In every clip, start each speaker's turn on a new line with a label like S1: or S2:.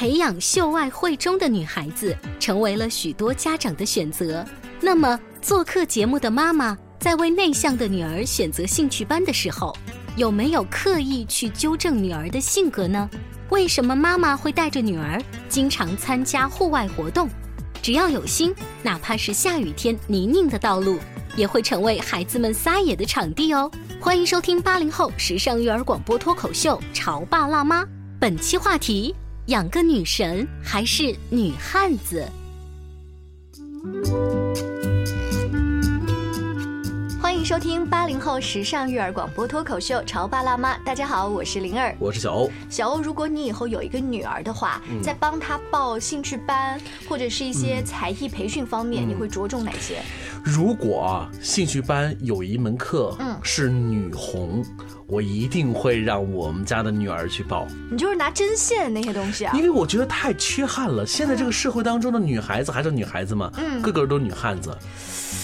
S1: 培养秀外慧中的女孩子成为了许多家长的选择。那么，做客节目的妈妈在为内向的女儿选择兴趣班的时候，有没有刻意去纠正女儿的性格呢？为什么妈妈会带着女儿经常参加户外活动？只要有心，哪怕是下雨天泥泞的道路，也会成为孩子们撒野的场地哦。欢迎收听八零后时尚育儿广播脱口秀《潮爸辣妈》，本期话题：养个女神还是女汉子？欢迎收听八零后时尚育儿广播脱口秀《潮爸辣妈》。大家好，我是灵儿，
S2: 我是小欧。
S1: 小欧，如果你以后有一个女儿的话，在帮她报兴趣班或者是一些才艺培训方面，你会着重哪些？
S2: 如果兴趣班有一门课，嗯，是女红，我一定会让我们家的女儿去报。
S1: 你就是拿针线那些东西啊？
S2: 因为我觉得太缺憾了。现在这个社会当中的女孩子还是女孩子嘛，嗯，个个都是女汉子。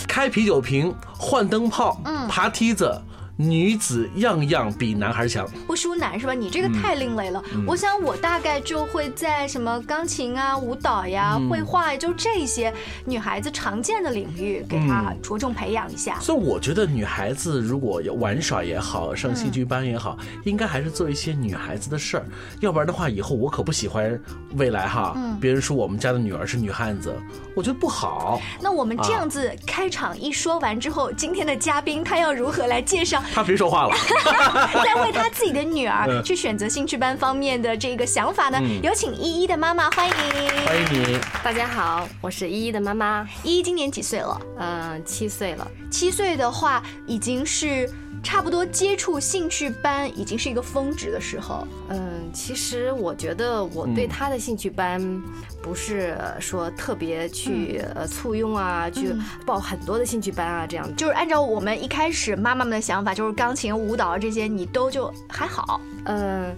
S2: 开啤酒瓶、换灯泡、爬梯子。女子样样比男孩强，
S1: 不输男是吧？你这个太另类了。我想我大概就会在什么钢琴啊、舞蹈呀、绘画，就这些女孩子常见的领域，给她着重培养一下。
S2: 所以我觉得女孩子如果要玩耍也好，上兴趣班也好，应该还是做一些女孩子的事儿。要不然的话，以后我可不喜欢未来哈，别人说我们家的女儿是女汉子，我觉得不好。
S1: 那我们这样子开场一说完之后，今天的嘉宾他要如何来介绍？
S2: 他别说话了，
S1: 在为他自己的女儿去选择兴趣班方面的这个想法呢？有请依依的妈妈，欢迎，
S2: 欢迎你。
S3: 大家好，我是依依的妈妈。
S1: 依依今年几岁了？
S3: 嗯，七岁了。
S1: 七岁的话，已经是。差不多接触兴趣班已经是一个峰值的时候。
S3: 嗯，其实我觉得我对他的兴趣班，不是说特别去呃簇拥啊，去报很多的兴趣班啊，这样。
S1: 就是按照我们一开始妈妈们的想法，就是钢琴、舞蹈这些，你都就还好。
S3: 嗯。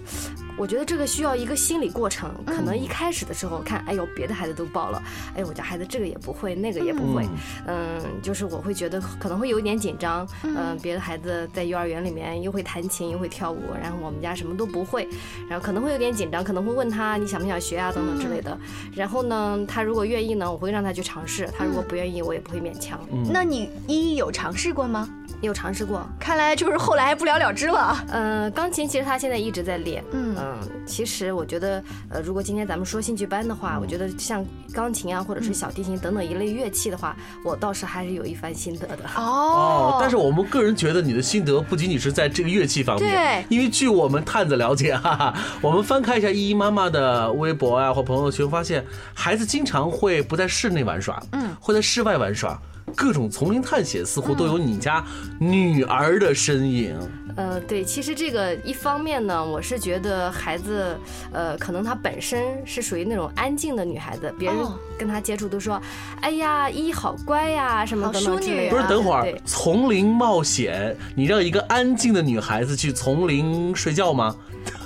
S3: 我觉得这个需要一个心理过程，可能一开始的时候看，哎呦，别的孩子都报了，哎，我家孩子这个也不会，那个也不会，嗯，就是我会觉得可能会有一点紧张，嗯，别的孩子在幼儿园里面又会弹琴又会跳舞，然后我们家什么都不会，然后可能会有点紧张，可能会问他你想不想学啊等等之类的，然后呢，他如果愿意呢，我会让他去尝试，他如果不愿意，我也不会勉强。
S1: 那你一一有尝试过吗？
S3: 有尝试过，
S1: 看来就是后来不了了之了。
S3: 嗯，钢琴其实他现在一直在练。嗯嗯，其实我觉得，呃，如果今天咱们说兴趣班的话，我觉得像钢琴啊，或者是小提琴等等一类乐器的话，我倒是还是有一番心得的。
S2: 哦，但是我们个人觉得你的心得不仅仅是在这个乐器方面。
S1: 对。
S2: 因为据我们探子了解，哈哈，我们翻看一下依依妈妈的微博啊或朋友圈，发现孩子经常会不在室内玩耍，嗯，会在室外玩耍。各种丛林探险似乎都有你家女儿的身影。
S3: 呃，对，其实这个一方面呢，我是觉得孩子，呃，可能她本身是属于那种安静的女孩子，别人跟她接触都说，哎呀，依依好乖呀，什么等等之类的。
S2: 不是，等会儿丛林冒险，你让一个安静的女孩子去丛林睡觉吗？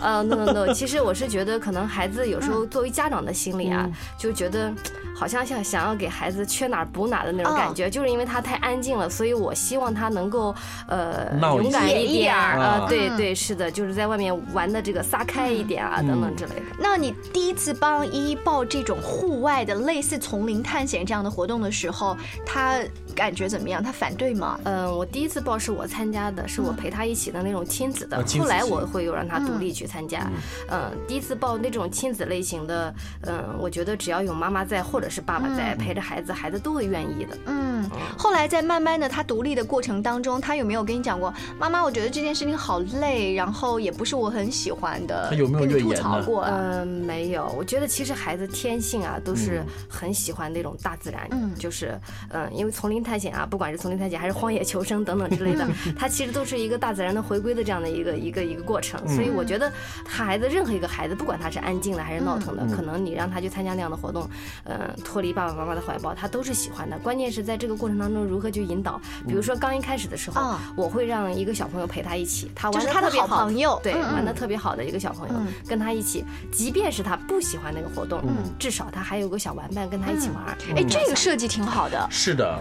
S3: 呃，no no no，其实我是觉得，可能孩子有时候作为家长的心理啊，就觉得。好像想想要给孩子缺哪儿补哪儿的那种感觉，就是因为他太安静了，所以我希望他能够呃勇敢一点儿
S2: 啊。
S3: 啊，对对是的，就是在外面玩的这个撒开一点啊等等之类的。
S4: 那你第一次帮依依报这种户外的类似丛林探险这样的活动的时候，他感觉怎么样？他反对吗？
S3: 嗯，我第一次报是我参加的，是我陪他一起的那种亲子的。后来我会有让他独立去参加。嗯，第一次报那种亲子类型的，嗯，我觉得只要有妈妈在或者是爸爸在陪着孩子，孩子都会愿意的。
S4: 嗯，后来在慢慢的他独立的过程当中，他有没有跟你讲过，妈妈，我觉得这件事情好累，然后也不是我很喜欢的，
S2: 他有没有
S4: 跟你吐槽过啊？
S3: 嗯，没有。我觉得其实孩子天性啊，都是很喜欢那种大自然，
S4: 嗯
S3: 就是嗯，因为丛林探险啊，不管是丛林探险还是荒野求生等等之类的，它其实都是一个大自然的回归的这样的一个一个一个过程。所以我觉得孩子任何一个孩子，不管他是安静的还是闹腾的，可能你让他去参加那样的活动，嗯，脱离爸爸妈妈的怀抱，他都是喜欢的。关键是在这个过程当中如何去引导。比如说刚一开始的时候
S4: 啊，
S3: 我会让一个小朋友陪他一起，他玩
S4: 就是他的
S3: 特别好
S4: 朋友
S3: 对，玩的特别好的一个小朋友，跟他一起，即便是他不喜欢那个活动，至少他还有个小玩伴跟他一起玩。
S4: 哎，这个设计挺好的。
S2: 是的，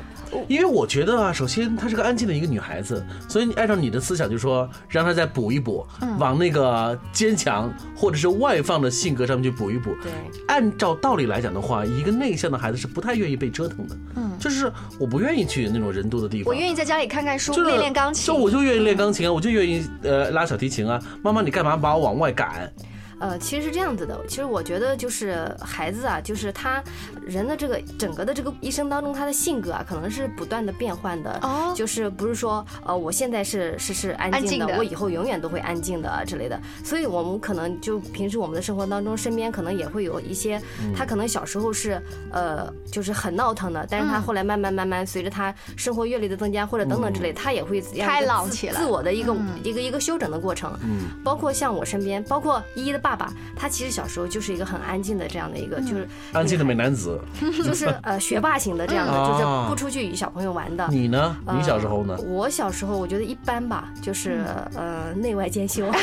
S2: 因为我觉得啊，首先她是个安静的一个女孩子，所以你按照你的思想，就说让她再补一补，往那个坚强或者是外放的性格上面去补一补。
S3: 对，
S2: 按照道理来讲的话，一个内向的孩子是不太愿意被折腾的。嗯，就是我不愿意去那种人多的地方。
S4: 我愿意在家里看看书，
S2: 就是
S4: 练练钢琴
S2: 就。我就愿意练钢琴啊，我就愿意呃拉小提琴啊。妈妈，你干嘛把我往外赶？
S3: 呃，其实是这样子的。其实我觉得就是孩子啊，就是他人的这个整个的这个一生当中，他的性格啊，可能是不断的变换的。
S4: 哦
S3: 就是不是说呃，我现在是是是安静的，
S4: 安静的
S3: 我以后永远都会安静的啊之类的。所以我们可能就平时我们的生活当中，身边可能也会有一些，他可能小时候是呃就是很闹腾的，但是他后来慢慢慢慢随着他生活阅历的增加或者等等之类，他也会这样
S4: 开
S3: 一个自
S4: 朗起来
S3: 自我的一个一个一个休整的过程。嗯，包括像我身边，包括依依的爸爸爸，他其实小时候就是一个很安静的这样的一个，就是
S2: 安静的美男子。
S3: 就是 呃学霸型的这样的，
S2: 嗯
S3: 就是
S2: 哦
S3: 不出去与小朋友玩的。
S2: 你呢？你小时候呢
S3: 呃？我小时候我觉得一般吧，就是呃内外兼修。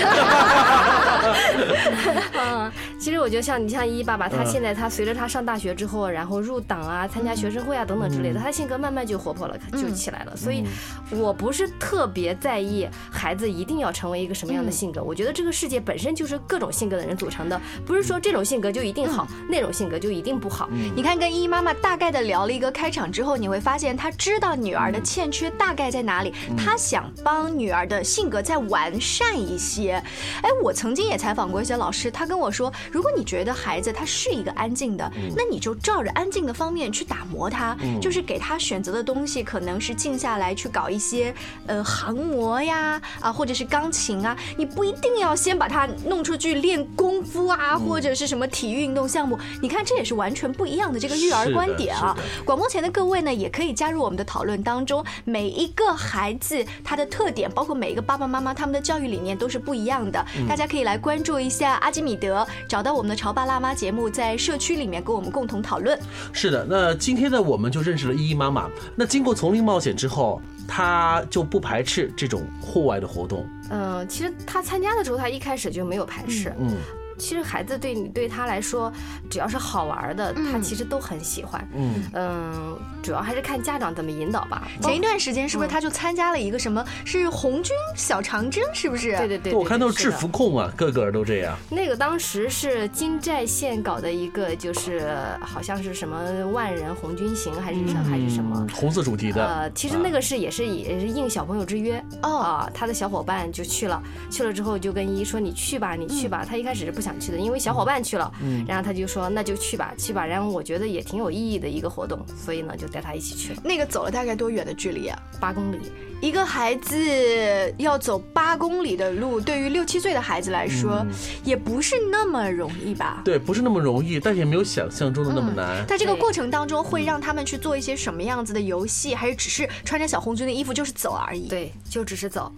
S3: 嗯，其实我觉得像你像依依爸爸，他
S2: 嗯
S3: 现在他随着他上大学之后，然后入党啊，参加学生会啊等等之类
S2: 嗯
S3: 的，他性格慢慢就活泼了，就起来了。所以，我不是特别在意孩子一定要成为一个什么样的性格。我觉得这个世界本身就是各种性格的人组成的，不是说这种性格就一定好，那种性格就一定不好。
S4: 你看，跟依依妈妈大概的聊了一个开场之后，你会发现她知道女儿的欠缺大概在哪里，她想帮女儿的性格再完善一些。哎，我曾经也采访过一些老师，他跟我说，如果你觉得孩子他是一个安静的，那你就照着安静的方面去打磨他，就是给他选择的东西可能是静下来去搞一些呃航模呀啊，或者是钢琴啊，你不一定要先把他弄出去练功夫啊，或者是什么体育运动项目。你看，这也是完全不一样的这个育儿观点啊。广播前的各位呢，也可以加入我们的讨论当中。每一个孩子他的特点，包括每一个爸爸妈妈他们的教育理念都是不一样的。大家可以来关注一下阿基米德，找到我们的潮爸辣妈节目，在社区里面跟我们共同讨论。
S2: 是的，那今天呢，我们就认识了依依妈妈。那经过丛林冒险之后，她就不排斥这种户外的活动。
S3: 嗯，其实他参加的时候，他一开始就没有排斥。
S2: 嗯，
S3: 其实孩子对你对他来说，只要是好玩的，他其实都很喜欢。
S2: 嗯
S3: 嗯，主要还是看家长怎么引导吧。
S4: 前一段时间是不是他就参加了一个什么？是红军小长征，是不是？
S3: 对对对，
S2: 我看都是制服控啊，个个都这样。
S3: 那个当时是金寨县搞的一个，就是好像是什么万人红军行还是什还是什么
S2: 嗯。红色主题的。
S3: 呃，其实那个是也是也是应小朋友之约
S4: 哦
S3: 啊，他的小伙伴就去了，去了之后就跟依依说你去吧，你去吧。他一开始是不想去的，因为小伙伴去了，嗯然后他就说那就去吧，去吧。然后我觉得也挺有意义的一个活动，所以呢就带他一起去了
S4: 那个走了大概多远的距离啊？
S3: 八公里。
S4: 一个孩子要走八公里的路，对于六七岁的孩子来说，也不是那么容易吧？
S2: 对，不是那么容易，但也没有想象中的那么难。
S4: 在这个过程当中，会让他们去做一些什么样子的游戏，还是只是穿着小红军的衣服就是走而已？，
S3: 对，就只是走。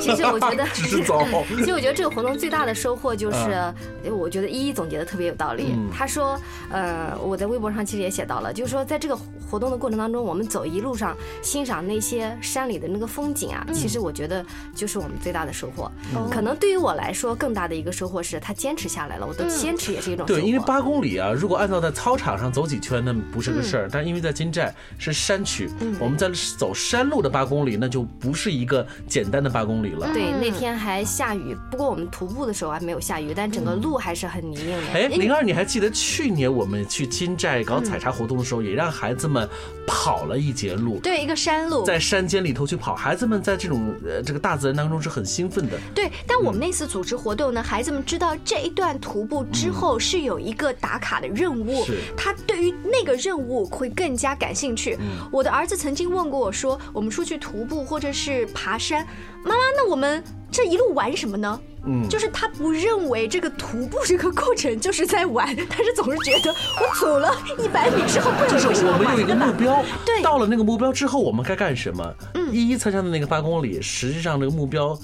S3: 其实我觉得，
S2: 只是走
S3: 其实我觉得这个活动最大的收获就是，我觉得依依总结的特别有道理。
S2: 嗯
S3: 他说，呃，我在微博上其实也写到了，就是说在这个活动的过程当中，我们走一路上欣赏那些山里的那个风景啊，其实我觉得就是我们最大的收获。可能对于我来说，更大的一个收获是他坚持下来了，我的坚持也是一种收获。
S2: 对，因为八公里啊，如果按照在操场上走几圈，那不是个事儿。但因为在金寨是山区，我们在走山路的八公里，那就不是一个简单的八公里了。
S3: 对，那天还下雨，不过我们徒步的时候还没有下雨，但整个路还是很泥泞的。
S2: 哎，灵儿，你还记得去年我们去金寨搞采茶活动的时候，也让孩子们跑了一节路？
S4: 对，一个山路，
S2: 在山间里头去跑，孩子们在这种呃这个大自然当中是很兴奋的。
S4: 对，但我们那次组织活动呢，孩子们知道这一段徒步之后是有一个打卡的任务，他对于那个任务会更加感兴趣。我的儿子曾经问过我说：“我们出去徒步或者是爬山，妈妈，那我们这一路玩什么呢？”嗯，就是他不认为这个徒步这个过程就是在玩，他是总是觉得我走了一百米之后，
S2: 就是我们有一个目标，
S4: 对，
S2: 到了那个目标之后，我们该干什么？嗯，一一参加的那个八公里，实际上这个目标。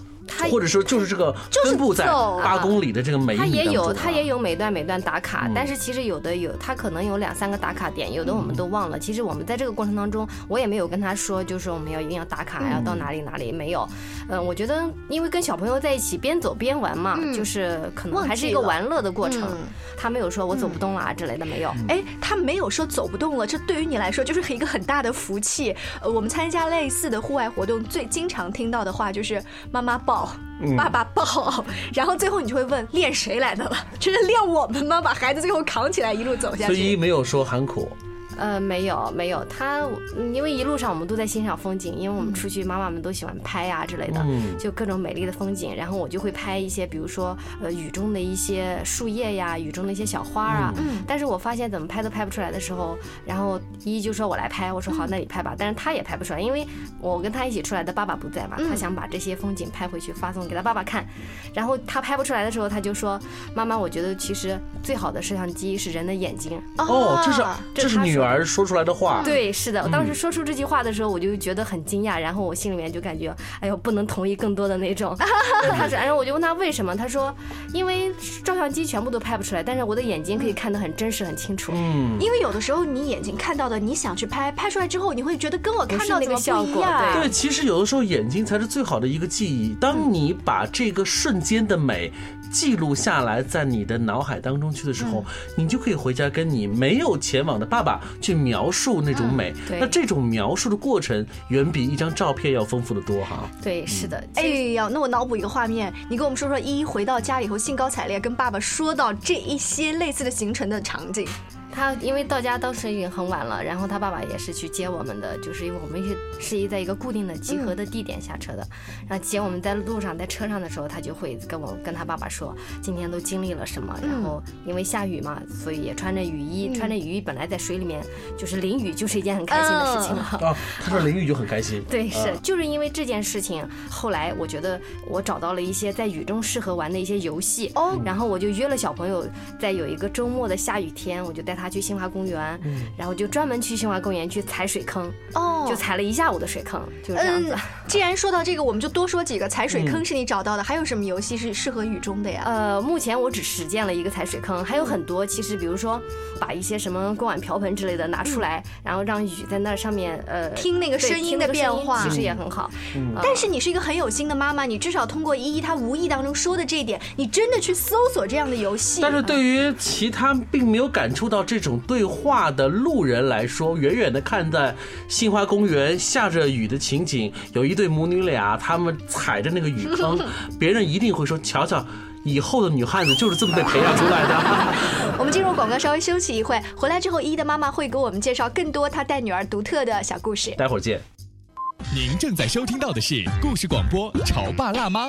S2: 或者说就是这个分布在八公里的这个每一
S3: 他也有他也有每段每段打卡，但是其实有的有他可能有两三个打卡点，有的我们都忘了。其实我们在这个过程当中，我也没有跟他说，就是我们要一定要打卡，要到哪里哪里没有。嗯，我觉得因为跟小朋友在一起边走边玩嘛，就是可能还是一个玩乐的过程。他没有说我走不动了之类的没有。
S4: 哎，他没有说走不动了，这对于你来说就是一个很大的福气。呃，我们参加类似的户外活动，最经常听到的话就是妈妈抱。爸爸抱，然后最后你就会问练谁来的了？这是练我们吗？把孩子最后扛起来一路走下去。
S2: 所以没有说喊苦。
S3: 呃，没有没有，他因为一路上我们都在欣赏风景，因为我们出去妈妈们都喜欢拍呀之类的，就各种美丽的风景。然后我就会拍一些，比如说呃雨中的一些树叶呀，雨中的一些小花啊。嗯。但是我发现怎么拍都拍不出来的时候，然后依依就说我来拍，我说好，那你拍吧。但是他也拍不出来，因为我跟他一起出来的爸爸不在嘛，他想把这些风景拍回去发送给他爸爸看。然后他拍不出来的时候，他就说妈妈，我觉得其实最好的摄像机是人的眼睛。
S2: 哦，这是这是女儿。儿说出来的话，
S3: 对，是的，我当时说出这句话的时候，我就觉得很惊讶，然后我心里面就感觉，哎呦，不能同意更多的那种。他说，然后我就问他为什么，他说，因为照相机全部都拍不出来，但是我的眼睛可以看得很真实、很清楚。
S4: 嗯，因为有的时候你眼睛看到的，你想去拍，拍出来之后，你会觉得跟我看到
S3: 那个效果。
S2: 对，其实有的时候眼睛才是最好的一个记忆。当你把这个瞬间的美。记录下来，在你的脑海当中去的时候，你就可以回家跟你没有前往的爸爸去描述那种美。那这种描述的过程远比一张照片要丰富的多哈。
S3: 对，是的。
S4: 哎呀，那我脑补一个画面，你跟我们说说依依回到家以后兴高采烈跟爸爸说到这一些类似的行程的场景。
S3: 他因为到家当时已经很晚了，然后他爸爸也是去接我们的，就是因为我们是是一在一个固定的集合的地点下车的，然后接我们在路上在车上的时候，他就会跟我跟他爸爸说今天都经历了什么，然后因为下雨嘛，所以也穿着雨衣，穿着雨衣本来在水里面就是淋雨就是一件很开心的事情了。啊，
S2: 他说淋雨就很开心。
S3: 对，是就是因为这件事情，后来我觉得我找到了一些在雨中适合玩的一些游戏，哦，然后我就约了小朋友，在有一个周末的下雨天，我就带他。去新华公园，然后就专门去新华公园去踩水坑，哦，就踩了一下午的水坑，就是这样子。
S4: 既然说到这个，我们就多说几个。踩水坑是你找到的，还有什么游戏是适合雨中的呀？
S3: 呃，目前我只实践了一个踩水坑，还有很多。其实，比如说把一些什么锅碗瓢盆之类的拿出来，然后让雨在那上面，呃，
S4: 听那个声音的变化，
S3: 其实也很好。
S4: 但是你是一个很有心的妈妈，你至少通过依依她无意当中说的这一点，你真的去搜索这样的游戏。
S2: 但是对于其他并没有感触到这。这种对话的路人来说，远远的看在杏花公园下着雨的情景，有一对母女俩，他们踩着那个雨坑，别人一定会说：“瞧瞧，以后的女汉子就是这么被培养出来的。”
S4: 我们进入广告，稍微休息一会，回来之后，依依的妈妈会给我们介绍更多她带女儿独特的小故事。
S2: 待会儿见。
S5: 您正在收听到的是故事广播《潮爸辣妈》。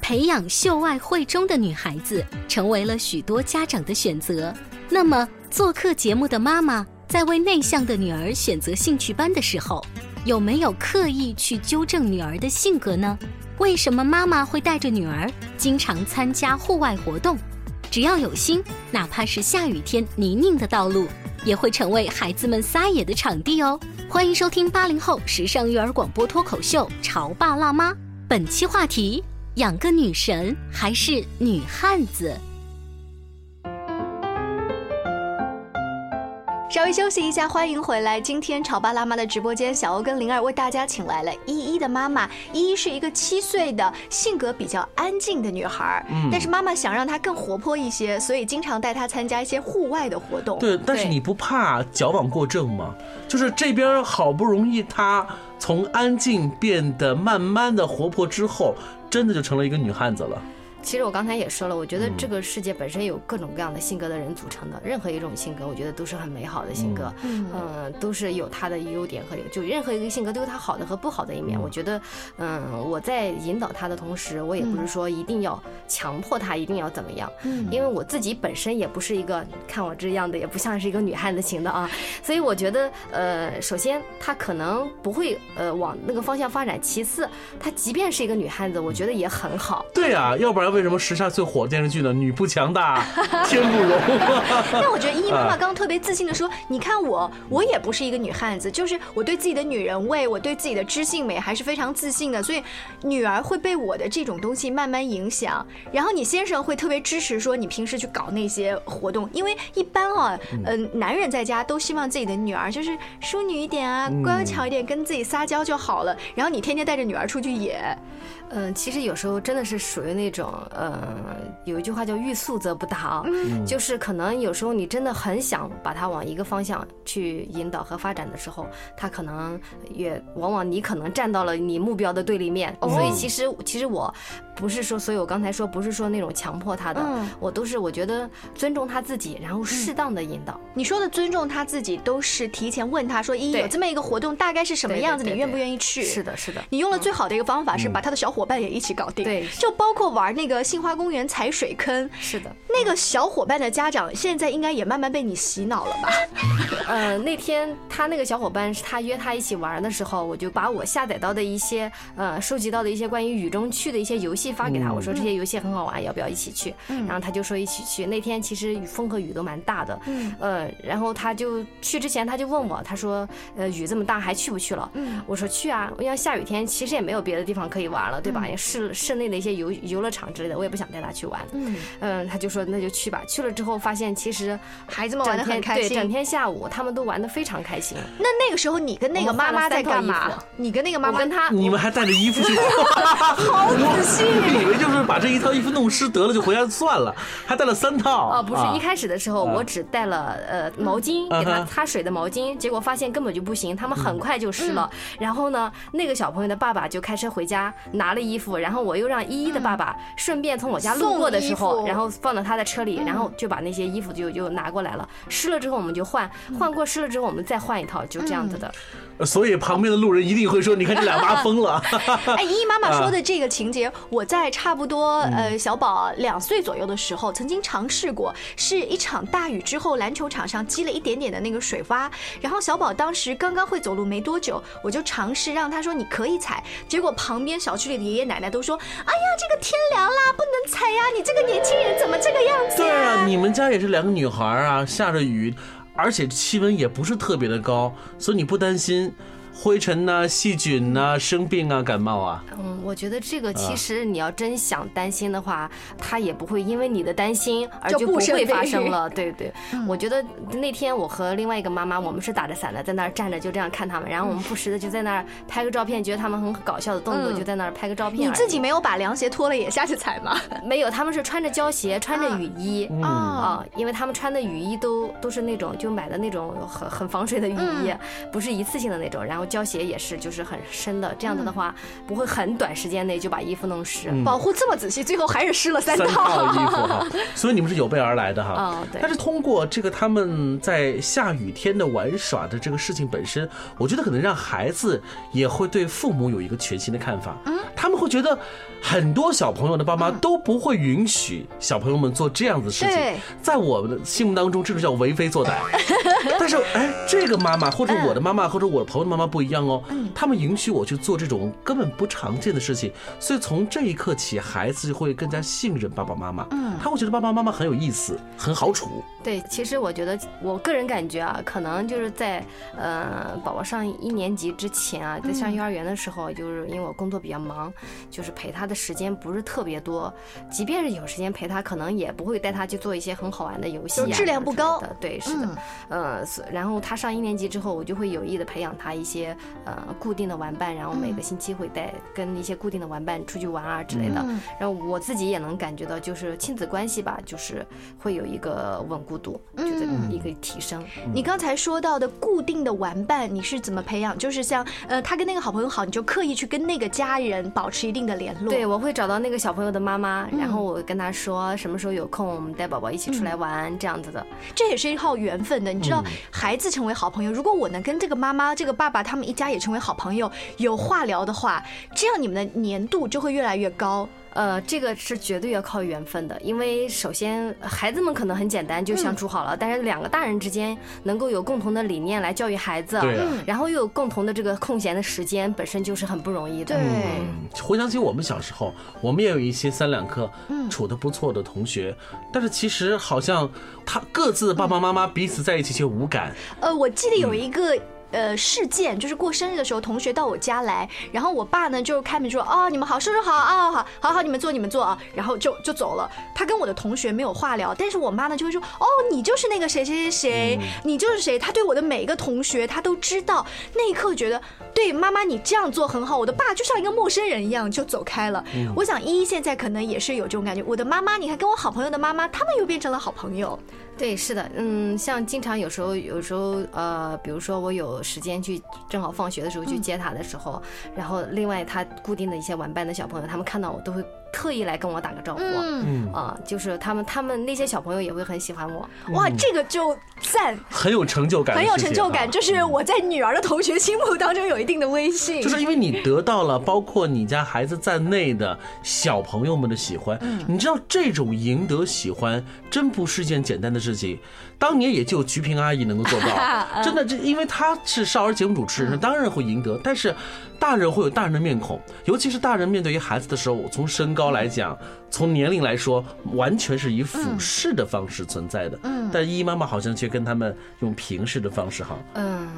S1: 培养秀外慧中的女孩子成为了许多家长的选择。那么，做客节目的妈妈在为内向的女儿选择兴趣班的时候，有没有刻意去纠正女儿的性格呢？为什么妈妈会带着女儿经常参加户外活动？只要有心，哪怕是下雨天泥泞的道路，也会成为孩子们撒野的场地哦。欢迎收听八零后时尚育儿广播脱口秀《潮爸辣妈》，本期话题：养个女神还是女汉子？
S4: 稍微休息一下，欢迎回来。今天潮爸辣妈的直播间，小欧跟灵儿为大家请来了依依的妈妈。依依是一个七岁的，性格比较安静的女孩，嗯，但是妈妈想让她更活泼一些，所以经常带她参加一些户外的活动。
S2: 对，但是你不怕矫枉过正吗？就是这边好不容易她从安静变得慢慢的活泼之后，真的就成了一个女汉子了。
S3: 其实我刚才也说了，我觉得这个世界本身有各种各样的性格的人组成的，任何一种性格，我觉得都是很美好的性格，嗯，都是有它的优点和有就任何一个性格都有它好的和不好的一面。我觉得，嗯，我在引导他的同时，我也不是说一定要强迫他一定要怎么样，嗯，因为我自己本身也不是一个看我这样的，也不像是一个女汉子型的啊，所以我觉得，呃，首先他可能不会呃往那个方向发展，其次他即便是一个女汉子，我觉得也很好。
S2: 对啊，要不然。为什么时下最火的电视剧呢？女不强大，天不容。
S4: 但我觉得依依妈妈刚刚特别自信的说：“你看我，我也不是一个女汉子，就是我对自己的女人味，我对自己的知性美还是非常自信的。所以女儿会被我的这种东西慢慢影响。然后你先生会特别支持，说你平时去搞那些活动，因为一般啊，嗯，男人在家都希望自己的女儿就是淑女一点啊，乖巧一点，跟自己撒娇就好了。然后你天天带着女儿出去野。”
S3: 嗯，其实有时候真的是属于那种，呃，有一句话叫“欲速则不达”，就是可能有时候你真的很想把它往一个方向去引导和发展的时候，他可能也往往你可能站到了你目标的对立面，所以其实其实我。不是说，所以我刚才说不是说那种强迫他的，我都是我觉得尊重他自己，然后适当的引导。
S4: 你说的尊重他自己，都是提前问他说，一有这么一个活动，大概是什么样子，你愿不愿意去？
S3: 是的，是的。
S4: 你用了最好的一个方法是把他的小伙伴也一起搞定，
S3: 对，
S4: 就包括玩那个杏花公园踩水坑。
S3: 是的，
S4: 那个小伙伴的家长现在应该也慢慢被你洗脑了吧？
S3: 呃，那天他那个小伙伴是他约他一起玩的时候，我就把我下载到的一些呃收集到的一些关于雨中去的一些游戏发给他，我说这。些游戏很好玩，要不要一起去？然后他就说一起去。那天其实雨风和雨都蛮大的，嗯呃，然后他就去之前他就问我，他说，呃，雨这么大还去不去了？嗯我说去啊，因为下雨天其实也没有别的地方可以玩了，对吧？也室室内的一些游游乐场之类的，我也不想带他去玩。嗯，他就说那就去吧。去了之后发现其实
S4: 孩子们玩的很开
S3: 心，对，整天下午他们都玩的非常开心。
S4: 那那个时候你跟那个妈妈在干嘛？你跟那个妈妈
S3: 跟他，
S2: 你们还带着衣服去？
S4: 好仔细，
S2: 以为就是把。把这一套衣服弄湿得了就回家算了，还带了三套
S3: 哦，不是一开始的时候我只带了呃毛巾给他擦水的毛巾，结果发现根本就不行，他们很快就湿了。然后呢，那个小朋友的爸爸就开车回家拿了衣服，然后我又让依依的爸爸顺便从我家路过的时候，然后放到他的车里，然后就把那些衣服就就拿过来了。湿了之后我们就换，换过湿了之后我们再换一套，就这样子的。
S2: 所以旁边的路人一定会说：“你看这俩妈疯了。”
S4: 哎，依依妈妈说的这个情节，我在差不多呃小宝两岁左右的时候，曾经尝试过，是一场大雨之后，篮球场上积了一点点的那个水洼，然后小宝当时刚刚会走路没多久，我就尝试让他说你可以踩，结果旁边小区里的爷爷奶奶都说：“哎呀，这个天凉啦，不能踩呀，你这个年轻人怎么这个样子？”
S2: 对啊，你们家也是两个女孩啊，下着雨。而且气温也不是特别的高，所以你不担心灰尘呐、细菌呐、生病啊、感冒啊。
S3: 嗯，我觉得这个其实你要真想担心的话，他也不会因为你的担心而就不会发生了。对对，我觉得那天我和另外一个妈妈，我们是打着伞的，在那儿站着就这样看他们，然后我们不时的就在那儿拍个照片，觉得他们很搞笑的动作，就在那儿拍个照片。
S4: 你自己没有把凉鞋脱了也下去踩吗？
S3: 没有，他们是穿着胶鞋，穿着雨衣啊，因为他们穿的雨衣都都是那种就买的那种很很防水的雨衣，不是一次性的那种，然后胶鞋也是就是很深的，这样子的话不会很短时间内就把衣服弄湿，
S4: 保护这么仔细，最后还是湿了三
S2: 套衣服哈。所以你们是有备而来的哈。
S3: 啊，对。
S2: 但是通过这个他们在下雨天的玩耍的这个事情本身，我觉得可能让孩子也会对父母有一个全新的看法。嗯，他们会觉得很多小朋友的爸妈都不会允许小朋友们做这样子的事情。在我们的心目当中，这个叫为非作歹。但是哎，这个妈妈或者我的妈妈或者我的朋友的妈妈不一样哦。嗯。他们允许我去做这种根本不常见的事情，所以从这一刻起，孩子会更加信任爸爸妈妈。嗯。他会觉得爸爸妈妈很有意思，很好处。
S3: 对，其实我觉得我个人感觉啊，可能就是在呃宝宝上一年级之前啊，在上幼儿园的时候，就是因为我工作比较忙，就是陪他的时间不是特别多。即便是有时间陪他，可能也不会带他去做一些很好玩的游戏啊，
S4: 质量不高
S3: 的。对，是的。呃，然后他上一年级之后，我就会有意的培养他一些呃固定的玩伴，然后每个星期会带跟一些固定的玩伴出去玩啊之类的。然后我自己也能感觉到，就是亲子关系吧，就是会有一个稳固。度，就这一个提升。
S4: 你刚才说到的固定的玩伴，你是怎么培养？就是像呃，他跟那个好朋友好，你就刻意去跟那个家人保持一定的联络。
S3: 对，我会找到那个小朋友的妈妈，然后我跟他说什么时候有空，我们带宝宝一起出来玩，这样子的。
S4: 这也是一号缘分的，你知道，孩子成为好朋友，如果我能跟这个妈妈、这个爸爸他们一家也成为好朋友，有话聊的话，这样你们的粘度就会越来越高。
S3: 呃，这个是绝对要靠缘分的，因为首先孩子们可能很简单就相处好了，但是两个大人之间能够有共同的理念来教育孩子，
S2: 对，
S3: 然后又有共同的这个空闲的时间，本身就是很不容易的。
S4: 对，
S2: 回想起我们小时候，我们也有一些三两课处的不错的同学，但是其实好像他各自爸爸妈妈彼此在一起却无感。
S4: 呃，我记得有一个。呃，事件就是过生日的时候，同学到我家来，然后我爸呢就开门说：“哦，你们好，叔叔好啊，好，好好，你们坐，你们坐啊。”然后就就走了。他跟我的同学没有话聊，但是我妈呢就会说：“哦，你就是那个谁谁谁谁，你就是谁。”他对我的每一个同学，他都知道。那一刻觉得，对妈妈你这样做很好。我的爸就像一个陌生人一样就走开了。我想依依现在可能也是有这种感觉。我的妈妈，你看跟我好朋友的妈妈，他们又变成了好朋友。
S3: 对，是的，嗯，像经常有时候，有时候，呃，比如说我有时间去，正好放学的时候去接他的时候，然后另外他固定的一些玩伴的小朋友，他们看到我都会。特意来跟我打个招呼，嗯。啊，就是他们，他们那些小朋友也会很喜欢我，
S4: 哇，这个就赞，
S2: 很有成就感，
S4: 很有成就感，就是我在女儿的同学心目当中有一定的威信，
S2: 就是因为你得到了包括你家孩子在内的小朋友们的喜欢，你知道这种赢得喜欢真不是件简单的事情，当年也就菊萍阿姨能够做到，真的，这因为她是少儿节目主持人，当然会赢得，但是。大人会有大人的面孔，尤其是大人面对于孩子的时候，从身高来讲。从年龄来说，完全是以俯视的方式存在的。嗯，但依依妈妈好像却跟他们用平视的方式哈。
S3: 嗯，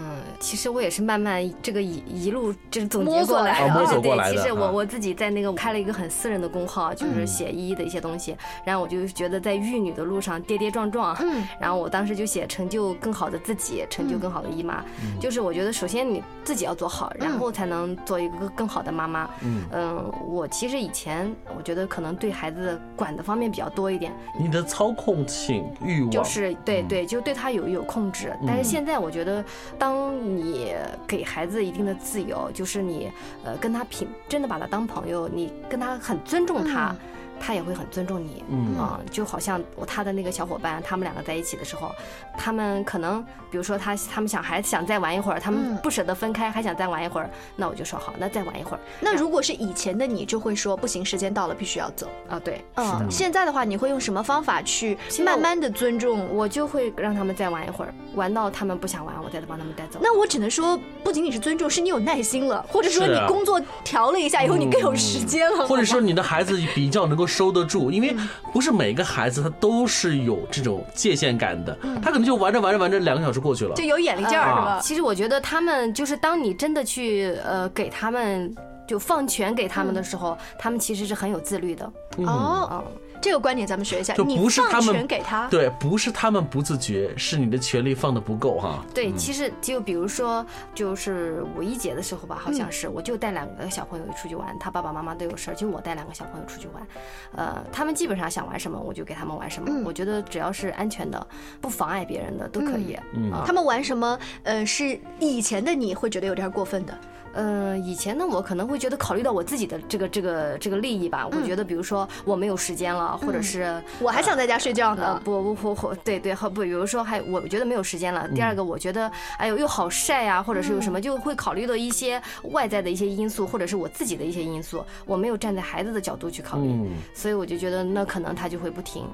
S3: 其实我也是慢慢这个一一路就是总结过来
S2: 的。摸索过来
S3: 的。其实我我自己在那个开了一个很私人的公号，就是写依依的一些东西。然后我就觉得在育女的路上跌跌撞撞。嗯。然后我当时就写成就更好的自己，成就更好的姨妈。就是我觉得首先你自己要做好，然后才能做一个更好的妈妈。嗯。嗯，我其实以前我觉得可能对。孩子管的方面比较多一点，
S2: 你的操控性欲望
S3: 就是对对，就对他有有控制。但是现在我觉得，当你给孩子一定的自由，就是你呃跟他平真的把他当朋友，你跟他很尊重他。他也会很尊重你，嗯啊，就好像我他的那个小伙伴，他们两个在一起的时候，他们可能，比如说他他们想还想再玩一会儿，他们不舍得分开，还想再玩一会儿，那我就说好，那再玩一会儿。
S4: 那如果是以前的你，就会说不行，时间到了，必须要走
S3: 啊。对，
S4: 嗯，现在的话，你会用什么方法去慢慢的尊重？
S3: 我就会让他们再玩一会儿，玩到他们不想玩，我再帮他们带走。
S4: 那我只能说，不仅仅是尊重，是你有耐心了，或者说你工作调了一下以后，你更有时间了，
S2: 或者说你的孩子比较能够。收得住，因为不是每个孩子他都是有这种界限感的，他可能就玩着玩着玩着，两个小时过去了。
S4: 就。有眼力劲儿是吧？
S3: 其实我觉得他们就是当你真的去呃给他们就放权给他们的时候，他们其实是很有自律的。
S4: 哦，
S3: 嗯，
S4: 这个观点咱们学一下，
S2: 就
S4: 你放
S2: 不是他们
S4: 权给他，
S2: 对，不是他们不自觉，是你的权利放的不够哈。
S3: 对，其实就比如说，就是五一节的时候吧，好像是，我就带两个小朋友出去玩，他爸爸妈妈都有事儿，就我带两个小朋友出去玩，呃，他们基本上想玩什么，我就给他们玩什么。我觉得只要是安全的，不妨碍别人的都可以。
S2: 嗯
S3: 啊
S4: 他们玩什么？呃，是以前的你会觉得有点过分的，
S3: 嗯，以前呢，我可能会觉得考虑到我自己的这个这个这个利益吧，我觉得比如说我没有时间了，或者是
S4: 我还想在家睡觉
S3: 呃
S4: 呢。
S3: 不不不不，对对，和不，比如说还我觉得没有时间了。第二个，我觉得哎呦又好晒啊，或者是有什么，就会考虑到一些外在的一些因素，或者是我自己的一些因素，我没有站在孩子的角度去考虑，
S2: 嗯
S3: 所以我就觉得那可能他就会不听。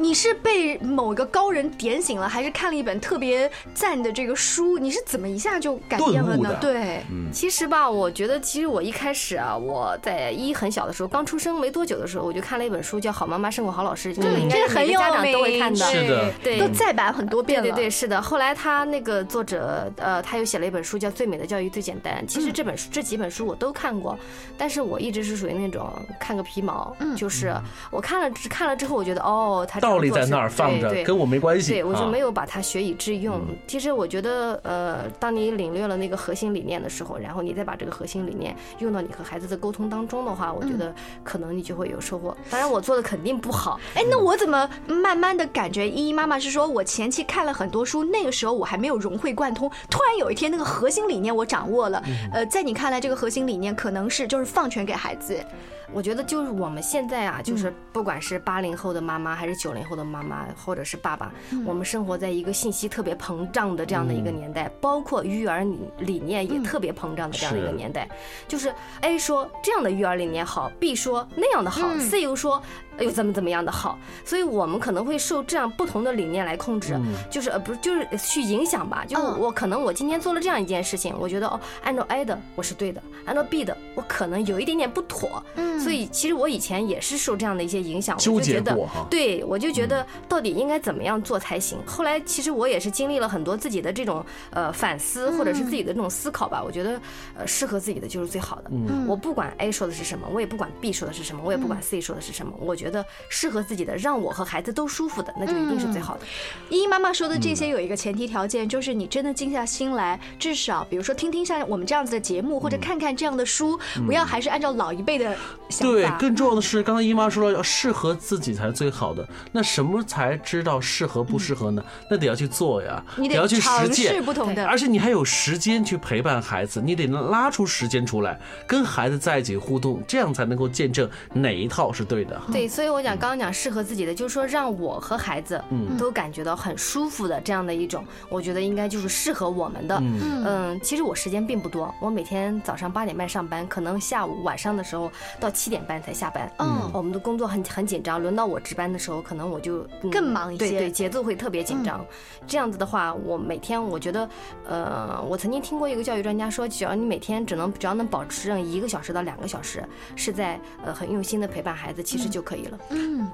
S4: 你是被某个高人点醒了，还是看了一本特别赞的这个书？你是怎么一下就改变了
S2: 顿悟的？
S4: 呢对，
S3: 其实吧，我觉得其实我一开始啊，我在一很小的时候，刚出生没多久的时候，我就看了一本书，叫《好妈妈胜过好老师》，这个应该是
S4: 这个很有
S3: 每个家长都会，看的。
S2: 是的
S3: 对
S4: 都再版很多遍了。
S3: 对对对，是的。后来他那个作者，呃，他又写了一本书叫《最美的教育最简单》。其
S4: 嗯
S3: 实这本书、这几本书我都看过，但是我一直是属于那种看个皮毛，
S4: 嗯
S3: 就是我看了看了之后，我觉得哦，他
S2: 道理在那儿放着，跟我没关系。
S3: 对，我就
S2: 啊
S3: 没有把它学以致用。其实我觉得，呃，当你领略了那个核心理念的时候，然后你再把这个核心理念用到你和孩子的沟通当中的话，我觉得可能你就会有收获。当然，我做的肯定不好，
S4: 哎，那我怎么慢慢的感觉依依妈妈是说我前期看了很多书，那个时候我还没有融会贯通，突然有一天那个核心理念我掌握了。呃，在你看来，这个核心理念可能是就是放权给孩子，
S3: 我觉得就是我们现在啊，就是不管是八零后的妈妈，还是九零后的妈妈，或者是爸爸，我们生活在一个信息特别膨胀的这样的一个年代，包括育儿理理念也特别膨胀的这样的一个年代。就是 A 说这样的育儿理念好，B 说那样的好，C 又说哎呦怎么怎么样的好，所以我们可能会受这样不同的理念来控制，就是呃不是就是去影响吧，就我可能我今天做了这样一件事情，我觉得哦按照 A 的我是对的，按照 B 的我可能有一点点不妥，所以其实我以前也是受这样的一些影响，我
S2: 纠结
S3: 就觉得
S2: 过
S3: 对我就觉得到底应该怎么样做才行。后来其实我也是经历了很多自己的这种呃反思，或者是自己的这种思考吧。我觉得呃适合自己的就是最好的。我不管 A 说的是什么，我也不管 B 说的是什么，我也不管 C 说的是什么。我觉得适合自己的，让我和孩子都舒服的，那就一定是最好的。
S4: 依依妈妈说的这些有一个前提条件，就是你真的静下心来，至少比如说听听像我们这样子的节目，或者看看这样的书，不要还是按照老一辈的想
S2: 对，
S4: 法。
S2: 更重要的是，刚才姨妈说了，要适合自己才是最好的。那什么才知道适合不适合呢？那得要去做呀，
S4: 你得
S2: 要去实践
S4: 不同的
S2: 而且你还有时间去陪伴孩子，你得能拉出时间出来跟孩子在一起互动，这样才能够见证哪一套是对的。
S3: 对，所以我讲刚刚讲适合自己的，就是说让我和孩子都感觉到很舒服的这样的一种，我觉得应该就是适合我们的。嗯，其实我时间并不多，我每天早上八点半上班，可能下午晚上的时候到七点半才下班。
S4: 嗯
S3: 我们的工作很很紧张，轮到我值班的时候，可能我就、嗯
S4: 更忙一些
S3: 对对，节奏会特别紧张。这样子的话，我每天我觉得，呃，我曾经听过一个教育专家说，只要你每天只能只要能保持一个小时到两个小时，是在呃很用心的陪伴孩子，其实就可以了。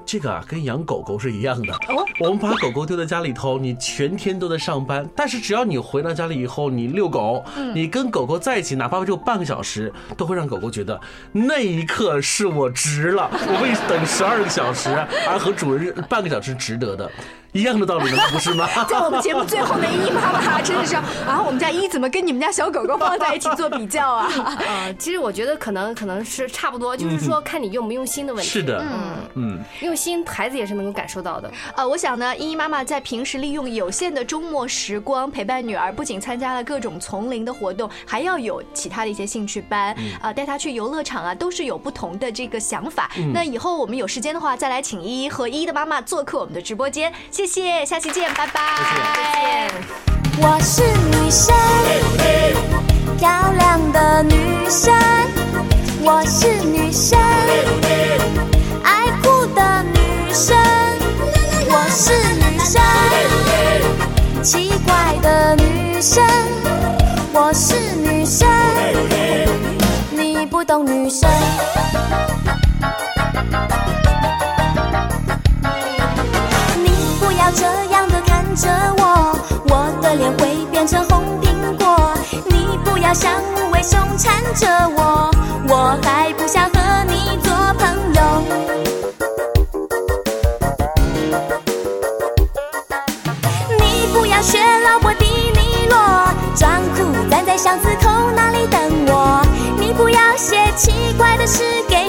S2: 这个啊，跟养狗狗是一样的。我们把狗狗丢在家里头，你全天都在上班，但是只要你回到家里以后，你遛狗，你跟狗狗在一起，哪怕只有半个小时，都会让狗狗觉得那一刻是我值了，我为等十二个小时而和主人半个小时值得的，一样的道理呢，不是吗？
S4: 在我们节目最后的依依妈妈真的是啊，我们家依怎么跟你们家小狗狗放在一起做比较啊？
S3: 呃，其实我觉得可能可能是差不多，就是说看你用不用心的问题。
S2: 是的，嗯嗯，
S3: 用心，孩子也是能够感受到的。
S4: 呃，我想呢，依依妈妈在平时利用有限的周末时光陪伴女儿，不仅参加了各种丛林的活动，还要有其他的一些兴趣班，啊，带她去游乐场啊，都是有不同的这个想法。那以后我们有时间的话，再来请依依和依依的妈妈做客我们的直播间。谢谢，下期见，拜拜。
S3: 再见。
S6: 我是女生，漂亮的女生。我是女生，爱哭的女生。我是女生，奇怪的女生。我是女生，你不懂女生。着我，我的脸会变成红苹果。你不要像无尾熊缠着我，我还不想和你做朋友。你不要学老伯迪尼罗，装酷站在巷子口那里等我。你不要写奇怪的诗给。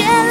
S1: share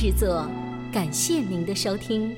S1: 制作感谢您的收听。